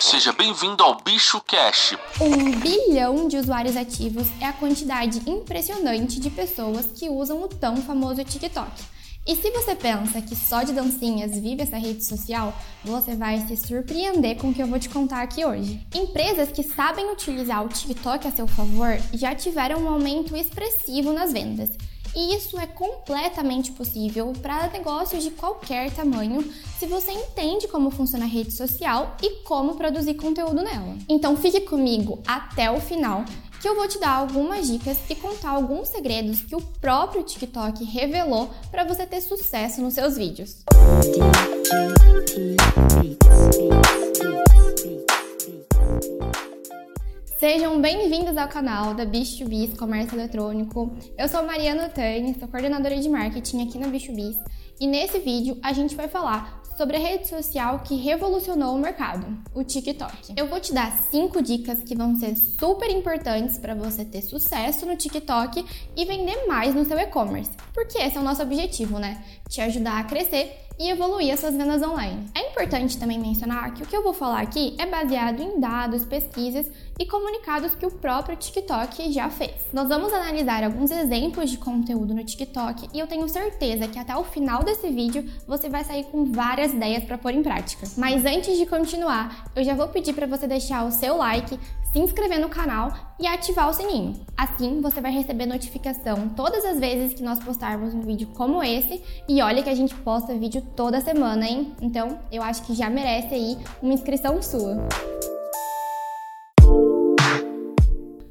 Seja bem-vindo ao Bicho Cash. Um bilhão de usuários ativos é a quantidade impressionante de pessoas que usam o tão famoso TikTok. E se você pensa que só de dancinhas vive essa rede social, você vai se surpreender com o que eu vou te contar aqui hoje. Empresas que sabem utilizar o TikTok a seu favor já tiveram um aumento expressivo nas vendas. E isso é completamente possível para negócios de qualquer tamanho se você entende como funciona a rede social e como produzir conteúdo nela. Então fique comigo até o final que eu vou te dar algumas dicas e contar alguns segredos que o próprio TikTok revelou para você ter sucesso nos seus vídeos. Sejam bem-vindos ao canal da Bicho2Biz Comércio Eletrônico. Eu sou Mariana Tani, sou coordenadora de marketing aqui na Bicho2Biz e nesse vídeo a gente vai falar sobre a rede social que revolucionou o mercado, o TikTok. Eu vou te dar cinco dicas que vão ser super importantes para você ter sucesso no TikTok e vender mais no seu e-commerce, porque esse é o nosso objetivo, né? Te ajudar a crescer e evoluir as suas vendas online. É importante também mencionar que o que eu vou falar aqui é baseado em dados, pesquisas e comunicados que o próprio TikTok já fez. Nós vamos analisar alguns exemplos de conteúdo no TikTok e eu tenho certeza que até o final desse vídeo você vai sair com várias ideias para pôr em prática. Mas antes de continuar, eu já vou pedir para você deixar o seu like, se inscrever no canal e ativar o sininho. Assim você vai receber notificação todas as vezes que nós postarmos um vídeo como esse. E olha que a gente posta vídeo toda semana, hein? Então eu acho que já merece aí uma inscrição sua.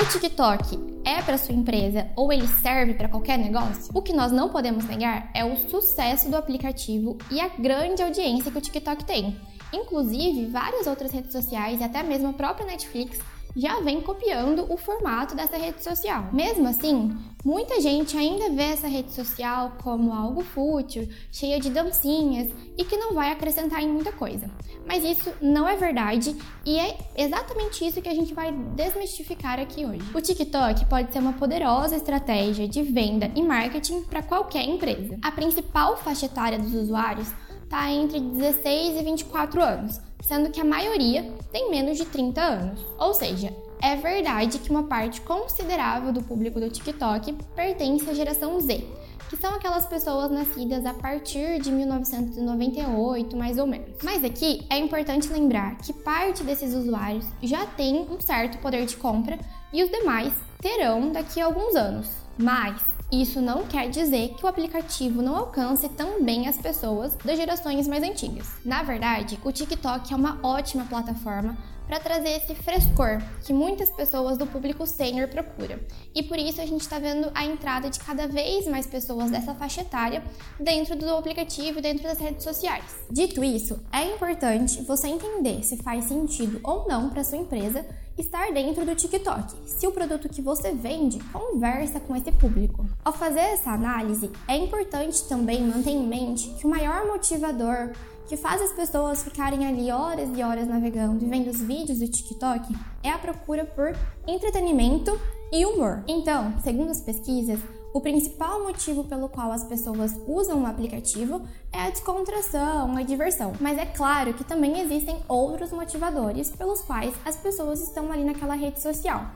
O TikTok é para sua empresa ou ele serve para qualquer negócio? O que nós não podemos negar é o sucesso do aplicativo e a grande audiência que o TikTok tem. Inclusive, várias outras redes sociais e até mesmo a própria Netflix já vem copiando o formato dessa rede social. Mesmo assim, muita gente ainda vê essa rede social como algo fútil, cheia de dancinhas e que não vai acrescentar em muita coisa. Mas isso não é verdade e é exatamente isso que a gente vai desmistificar aqui hoje. O TikTok pode ser uma poderosa estratégia de venda e marketing para qualquer empresa. A principal faixa etária dos usuários está entre 16 e 24 anos sendo que a maioria tem menos de 30 anos. Ou seja, é verdade que uma parte considerável do público do TikTok pertence à geração Z, que são aquelas pessoas nascidas a partir de 1998, mais ou menos. Mas aqui é importante lembrar que parte desses usuários já tem um certo poder de compra e os demais terão daqui a alguns anos. Mas isso não quer dizer que o aplicativo não alcance também as pessoas das gerações mais antigas. Na verdade, o TikTok é uma ótima plataforma para trazer esse frescor que muitas pessoas do público sênior procuram. E por isso a gente está vendo a entrada de cada vez mais pessoas dessa faixa etária dentro do aplicativo e dentro das redes sociais. Dito isso, é importante você entender se faz sentido ou não para sua empresa estar dentro do TikTok, se o produto que você vende conversa com esse público. Ao fazer essa análise, é importante também manter em mente que o maior motivador que faz as pessoas ficarem ali horas e horas navegando e vendo os vídeos do TikTok é a procura por entretenimento e humor. Então, segundo as pesquisas, o principal motivo pelo qual as pessoas usam o aplicativo é a descontração, a diversão. Mas é claro que também existem outros motivadores pelos quais as pessoas estão ali naquela rede social,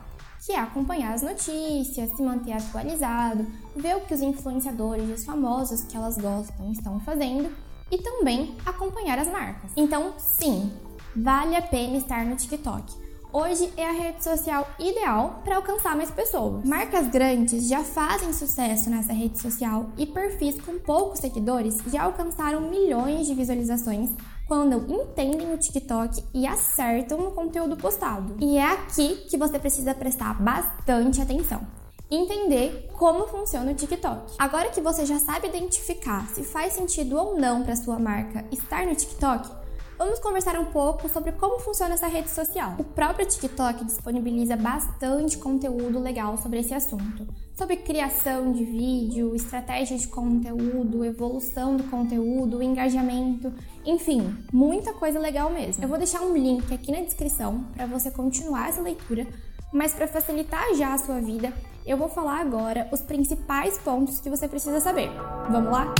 que é acompanhar as notícias, se manter atualizado, ver o que os influenciadores e os famosos que elas gostam estão fazendo e também acompanhar as marcas. Então, sim, vale a pena estar no TikTok hoje é a rede social ideal para alcançar mais pessoas. Marcas grandes já fazem sucesso nessa rede social e perfis com poucos seguidores já alcançaram milhões de visualizações quando entendem o TikTok e acertam no conteúdo postado. E é aqui que você precisa prestar bastante atenção entender como funciona o TikTok. Agora que você já sabe identificar se faz sentido ou não para sua marca estar no TikTok, Vamos conversar um pouco sobre como funciona essa rede social. O próprio TikTok disponibiliza bastante conteúdo legal sobre esse assunto. Sobre criação de vídeo, estratégia de conteúdo, evolução do conteúdo, engajamento, enfim, muita coisa legal mesmo. Eu vou deixar um link aqui na descrição para você continuar essa leitura, mas para facilitar já a sua vida, eu vou falar agora os principais pontos que você precisa saber. Vamos lá?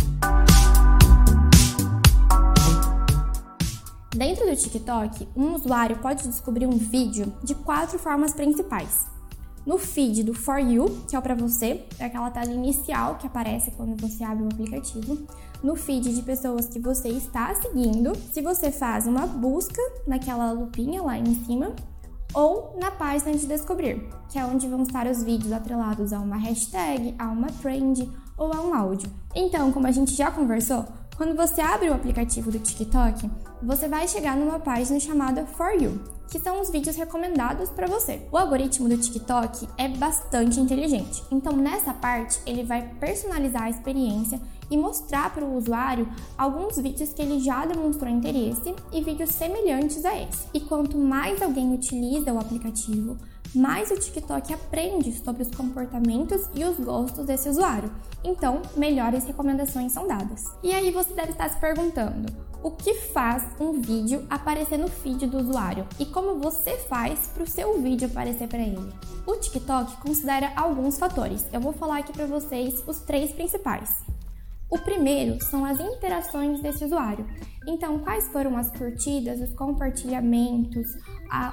Dentro do TikTok, um usuário pode descobrir um vídeo de quatro formas principais. No feed do For You, que é o para você, é aquela tela inicial que aparece quando você abre o aplicativo. No feed de pessoas que você está seguindo, se você faz uma busca naquela lupinha lá em cima, ou na página de descobrir, que é onde vão estar os vídeos atrelados a uma hashtag, a uma trend ou a um áudio. Então, como a gente já conversou, quando você abre o aplicativo do TikTok, você vai chegar numa página chamada For You, que são os vídeos recomendados para você. O algoritmo do TikTok é bastante inteligente, então nessa parte ele vai personalizar a experiência e mostrar para o usuário alguns vídeos que ele já demonstrou interesse e vídeos semelhantes a esse. E quanto mais alguém utiliza o aplicativo, mais o TikTok aprende sobre os comportamentos e os gostos desse usuário. Então, melhores recomendações são dadas. E aí você deve estar se perguntando: o que faz um vídeo aparecer no feed do usuário e como você faz para o seu vídeo aparecer para ele? O TikTok considera alguns fatores. Eu vou falar aqui para vocês os três principais. O primeiro são as interações desse usuário. Então, quais foram as curtidas, os compartilhamentos,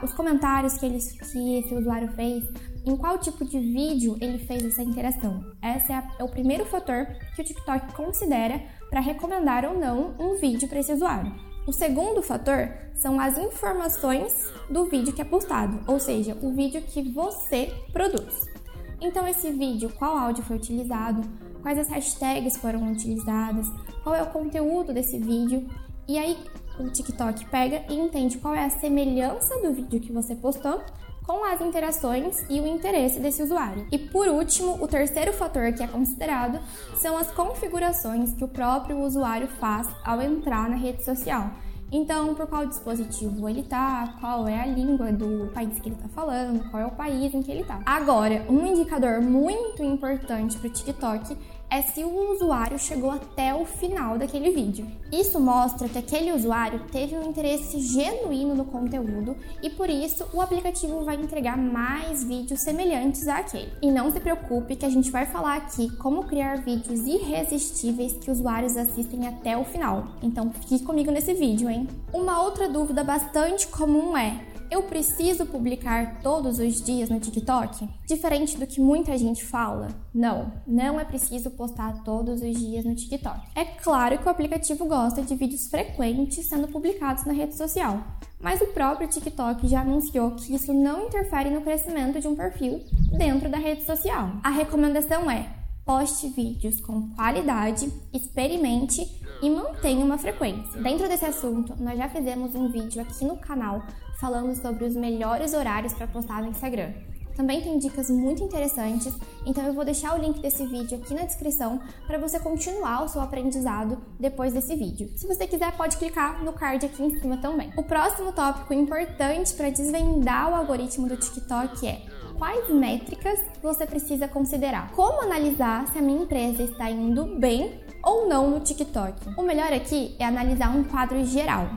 os comentários que, ele, que esse usuário fez, em qual tipo de vídeo ele fez essa interação. Esse é, a, é o primeiro fator que o TikTok considera para recomendar ou não um vídeo para esse usuário. O segundo fator são as informações do vídeo que é postado, ou seja, o vídeo que você produz. Então, esse vídeo, qual áudio foi utilizado, quais as hashtags foram utilizadas, qual é o conteúdo desse vídeo. E aí o TikTok pega e entende qual é a semelhança do vídeo que você postou com as interações e o interesse desse usuário. E por último, o terceiro fator que é considerado são as configurações que o próprio usuário faz ao entrar na rede social. Então, por qual dispositivo ele tá, qual é a língua do país que ele tá falando, qual é o país em que ele tá. Agora, um indicador muito importante para o TikTok é se o usuário chegou até o final daquele vídeo. Isso mostra que aquele usuário teve um interesse genuíno no conteúdo e por isso o aplicativo vai entregar mais vídeos semelhantes àquele. E não se preocupe que a gente vai falar aqui como criar vídeos irresistíveis que usuários assistem até o final. Então fique comigo nesse vídeo, hein? Uma outra dúvida bastante comum é eu preciso publicar todos os dias no TikTok? Diferente do que muita gente fala, não, não é preciso postar todos os dias no TikTok. É claro que o aplicativo gosta de vídeos frequentes sendo publicados na rede social, mas o próprio TikTok já anunciou que isso não interfere no crescimento de um perfil dentro da rede social. A recomendação é poste vídeos com qualidade, experimente e mantenha uma frequência. Dentro desse assunto, nós já fizemos um vídeo aqui no canal falando sobre os melhores horários para postar no Instagram. Também tem dicas muito interessantes, então eu vou deixar o link desse vídeo aqui na descrição para você continuar o seu aprendizado depois desse vídeo. Se você quiser, pode clicar no card aqui em cima também. O próximo tópico importante para desvendar o algoritmo do TikTok é quais métricas você precisa considerar. Como analisar se a minha empresa está indo bem ou não no TikTok? O melhor aqui é analisar um quadro geral.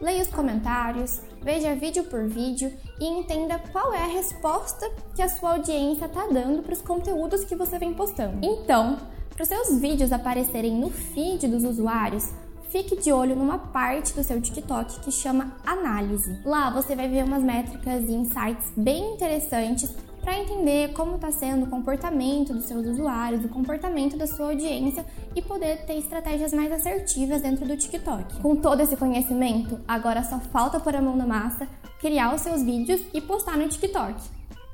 Leia os comentários, veja vídeo por vídeo e entenda qual é a resposta que a sua audiência está dando para os conteúdos que você vem postando. Então, para os seus vídeos aparecerem no feed dos usuários, fique de olho numa parte do seu TikTok que chama análise. Lá você vai ver umas métricas e insights bem interessantes para entender como está sendo o comportamento dos seus usuários, o comportamento da sua audiência e poder ter estratégias mais assertivas dentro do TikTok. Com todo esse conhecimento, agora só falta pôr a mão na massa, criar os seus vídeos e postar no TikTok.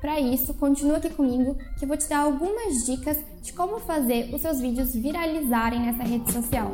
Para isso, continua aqui comigo que eu vou te dar algumas dicas de como fazer os seus vídeos viralizarem nessa rede social.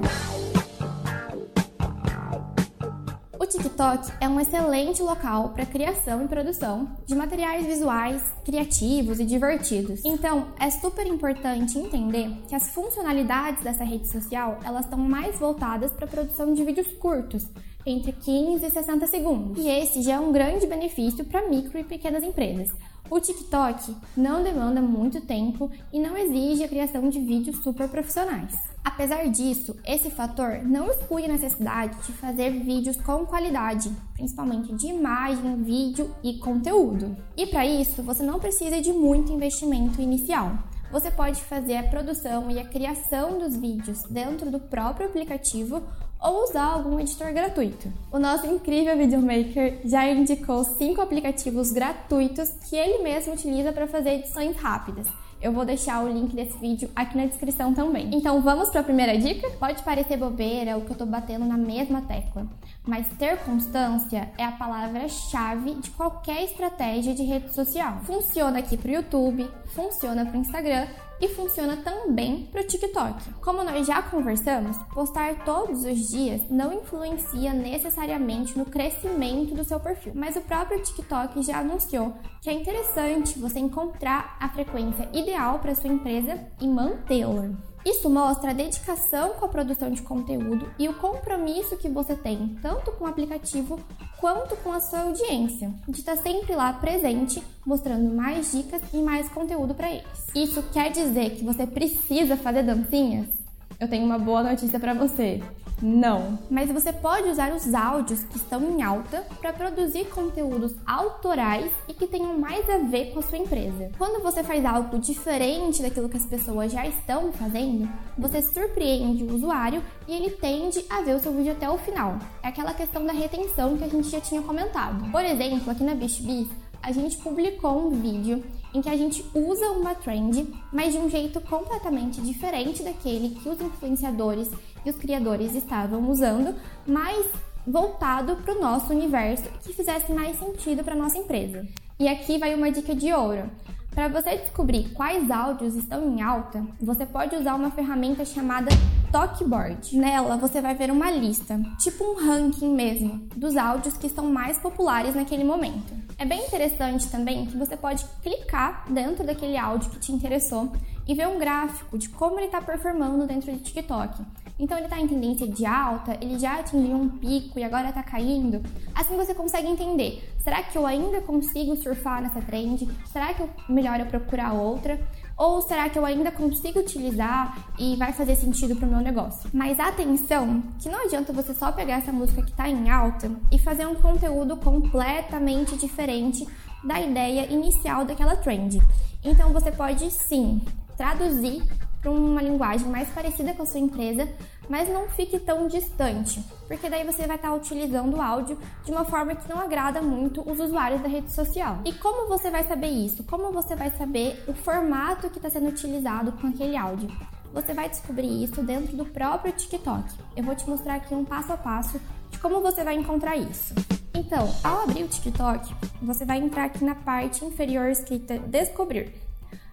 TikTok é um excelente local para criação e produção de materiais visuais criativos e divertidos. Então, é super importante entender que as funcionalidades dessa rede social, elas estão mais voltadas para a produção de vídeos curtos, entre 15 e 60 segundos. E esse já é um grande benefício para micro e pequenas empresas. O TikTok não demanda muito tempo e não exige a criação de vídeos super profissionais. Apesar disso, esse fator não exclui a necessidade de fazer vídeos com qualidade, principalmente de imagem, vídeo e conteúdo. E para isso, você não precisa de muito investimento inicial. Você pode fazer a produção e a criação dos vídeos dentro do próprio aplicativo ou usar algum editor gratuito. O nosso incrível videomaker já indicou cinco aplicativos gratuitos que ele mesmo utiliza para fazer edições rápidas. Eu vou deixar o link desse vídeo aqui na descrição também. Então vamos para a primeira dica? Pode parecer bobeira o que eu tô batendo na mesma tecla, mas ter constância é a palavra-chave de qualquer estratégia de rede social. Funciona aqui para o YouTube, funciona para o Instagram e funciona também para o TikTok. Como nós já conversamos, postar todos os dias não influencia necessariamente no crescimento do seu perfil, mas o próprio TikTok já anunciou que é interessante você encontrar a frequência ideal para sua empresa e mantê-la. Isso mostra a dedicação com a produção de conteúdo e o compromisso que você tem, tanto com o aplicativo quanto com a sua audiência, de estar sempre lá presente, mostrando mais dicas e mais conteúdo para eles. Isso quer dizer que você precisa fazer dancinhas? Eu tenho uma boa notícia para você. Não. Mas você pode usar os áudios que estão em alta para produzir conteúdos autorais e que tenham mais a ver com a sua empresa. Quando você faz algo diferente daquilo que as pessoas já estão fazendo, você surpreende o usuário e ele tende a ver o seu vídeo até o final. É aquela questão da retenção que a gente já tinha comentado. Por exemplo, aqui na BishBiz, a gente publicou um vídeo em que a gente usa uma trend, mas de um jeito completamente diferente daquele que os influenciadores e os criadores estavam usando, mas voltado para o nosso universo que fizesse mais sentido para nossa empresa. E aqui vai uma dica de ouro. Para você descobrir quais áudios estão em alta, você pode usar uma ferramenta chamada Talkboard. Nela você vai ver uma lista, tipo um ranking mesmo, dos áudios que estão mais populares naquele momento. É bem interessante também que você pode clicar dentro daquele áudio que te interessou e ver um gráfico de como ele está performando dentro do TikTok. Então ele está em tendência de alta, ele já atingiu um pico e agora está caindo. Assim você consegue entender: será que eu ainda consigo surfar nessa trend? Será que é melhor eu procurar outra? Ou será que eu ainda consigo utilizar e vai fazer sentido para o meu negócio? Mas atenção, que não adianta você só pegar essa música que está em alta e fazer um conteúdo completamente diferente da ideia inicial daquela trend. Então você pode sim traduzir para uma linguagem mais parecida com a sua empresa, mas não fique tão distante, porque daí você vai estar utilizando o áudio de uma forma que não agrada muito os usuários da rede social. E como você vai saber isso? Como você vai saber o formato que está sendo utilizado com aquele áudio? Você vai descobrir isso dentro do próprio TikTok. Eu vou te mostrar aqui um passo a passo de como você vai encontrar isso. Então, ao abrir o TikTok, você vai entrar aqui na parte inferior escrita Descobrir.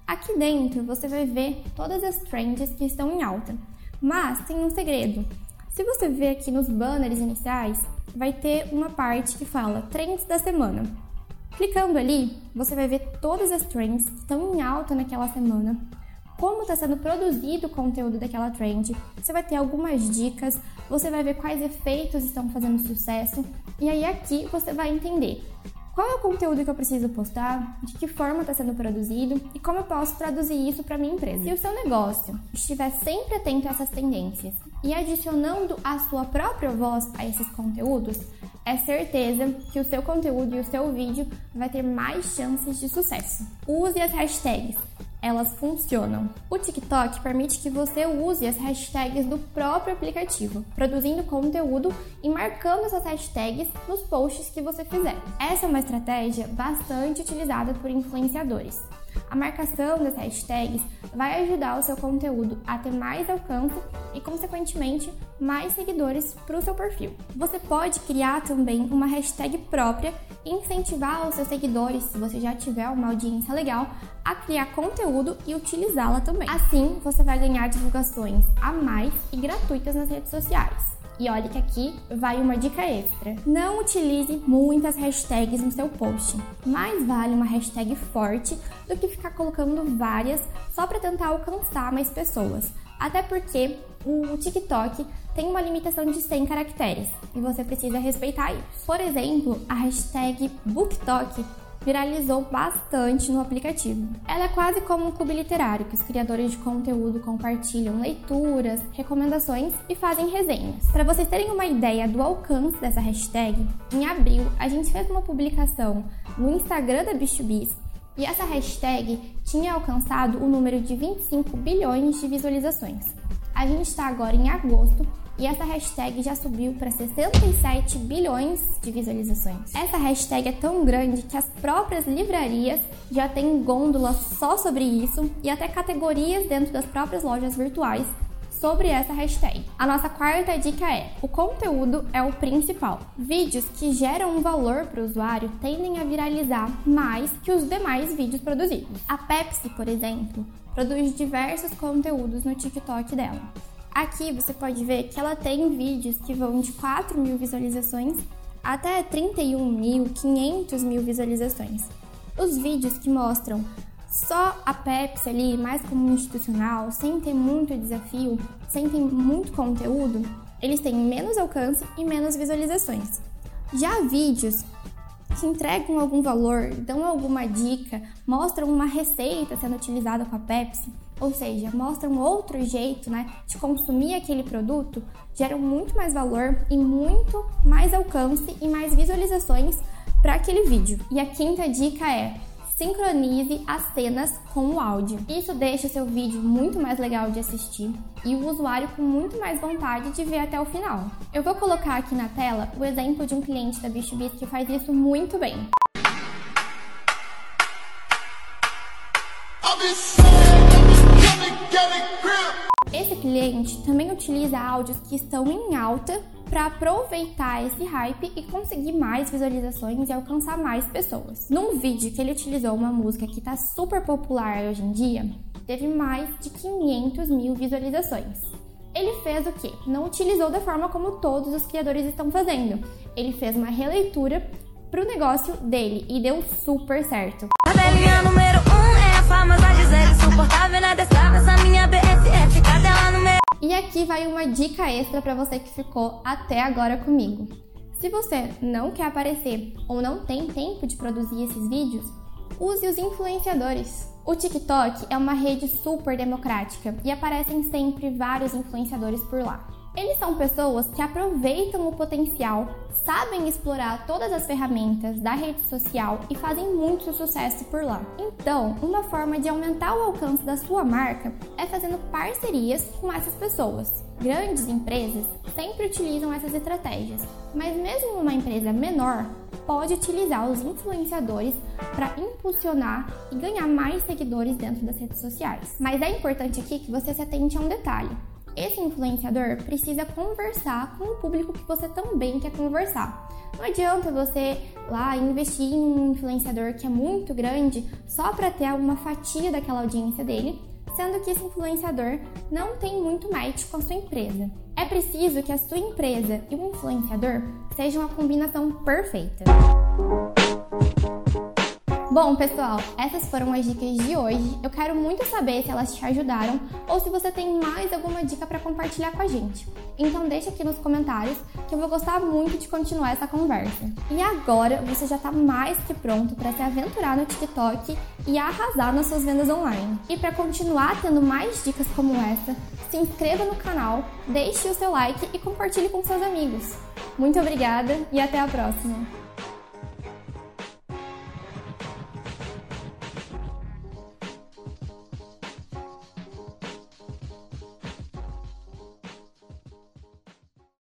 Aqui dentro você vai ver todas as trends que estão em alta. Mas tem um segredo. Se você ver aqui nos banners iniciais, vai ter uma parte que fala Trends da semana. Clicando ali, você vai ver todas as trends que estão em alta naquela semana, como está sendo produzido o conteúdo daquela trend. Você vai ter algumas dicas, você vai ver quais efeitos estão fazendo sucesso, e aí aqui você vai entender qual é o conteúdo que eu preciso postar, de que forma está sendo produzido e como eu posso traduzir isso para minha empresa. Se o seu negócio estiver sempre atento a essas tendências e adicionando a sua própria voz a esses conteúdos, é certeza que o seu conteúdo e o seu vídeo vai ter mais chances de sucesso. Use as hashtags elas funcionam. O TikTok permite que você use as hashtags do próprio aplicativo, produzindo conteúdo e marcando essas hashtags nos posts que você fizer. Essa é uma estratégia bastante utilizada por influenciadores. A marcação das hashtags vai ajudar o seu conteúdo a ter mais alcance e, consequentemente, mais seguidores para o seu perfil. Você pode criar também uma hashtag própria e incentivar os seus seguidores, se você já tiver uma audiência legal, a criar conteúdo e utilizá-la também. Assim, você vai ganhar divulgações a mais e gratuitas nas redes sociais. E olha que aqui vai uma dica extra. Não utilize muitas hashtags no seu post. Mais vale uma hashtag forte do que ficar colocando várias só para tentar alcançar mais pessoas. Até porque o TikTok tem uma limitação de 100 caracteres e você precisa respeitar isso. Por exemplo, a hashtag BookTok viralizou bastante no aplicativo. Ela é quase como um clube literário que os criadores de conteúdo compartilham leituras, recomendações e fazem resenhas. Para vocês terem uma ideia do alcance dessa hashtag, em abril a gente fez uma publicação no Instagram da BichoBiz e essa hashtag tinha alcançado o número de 25 bilhões de visualizações. A gente está agora em agosto e essa hashtag já subiu para 67 bilhões de visualizações. Essa hashtag é tão grande que as próprias livrarias já têm gôndolas só sobre isso e até categorias dentro das próprias lojas virtuais sobre essa hashtag. A nossa quarta dica é: o conteúdo é o principal. Vídeos que geram um valor para o usuário tendem a viralizar mais que os demais vídeos produzidos. A Pepsi, por exemplo, produz diversos conteúdos no TikTok dela. Aqui você pode ver que ela tem vídeos que vão de 4 mil visualizações até 31 mil, 500 mil visualizações. Os vídeos que mostram só a Pepsi ali, mais como institucional, sem ter muito desafio, sem ter muito conteúdo, eles têm menos alcance e menos visualizações. Já vídeos que entregam algum valor, dão alguma dica, mostram uma receita sendo utilizada com a Pepsi, ou seja, mostram outro jeito né, de consumir aquele produto, geram muito mais valor e muito mais alcance e mais visualizações para aquele vídeo. E a quinta dica é sincronize as cenas com o áudio. Isso deixa o seu vídeo muito mais legal de assistir e o usuário com muito mais vontade de ver até o final. Eu vou colocar aqui na tela o exemplo de um cliente da BichBiz que faz isso muito bem. Cliente também utiliza áudios que estão em alta para aproveitar esse hype e conseguir mais visualizações e alcançar mais pessoas. Num vídeo que ele utilizou uma música que está super popular hoje em dia, teve mais de 500 mil visualizações. Ele fez o que? Não utilizou da forma como todos os criadores estão fazendo. Ele fez uma releitura pro negócio dele e deu super certo. A e aqui vai uma dica extra para você que ficou até agora comigo. Se você não quer aparecer ou não tem tempo de produzir esses vídeos, use os influenciadores. O TikTok é uma rede super democrática e aparecem sempre vários influenciadores por lá. Eles são pessoas que aproveitam o potencial, sabem explorar todas as ferramentas da rede social e fazem muito sucesso por lá. Então, uma forma de aumentar o alcance da sua marca é fazendo parcerias com essas pessoas. Grandes empresas sempre utilizam essas estratégias, mas mesmo uma empresa menor pode utilizar os influenciadores para impulsionar e ganhar mais seguidores dentro das redes sociais. Mas é importante aqui que você se atente a um detalhe esse influenciador precisa conversar com o público que você também quer conversar. Não adianta você lá investir em um influenciador que é muito grande só para ter alguma fatia daquela audiência dele, sendo que esse influenciador não tem muito match com a sua empresa. É preciso que a sua empresa e o influenciador sejam a combinação perfeita. Bom, pessoal, essas foram as dicas de hoje. Eu quero muito saber se elas te ajudaram ou se você tem mais alguma dica para compartilhar com a gente. Então deixa aqui nos comentários que eu vou gostar muito de continuar essa conversa. E agora você já está mais que pronto para se aventurar no TikTok e arrasar nas suas vendas online. E para continuar tendo mais dicas como essa, se inscreva no canal, deixe o seu like e compartilhe com seus amigos. Muito obrigada e até a próxima!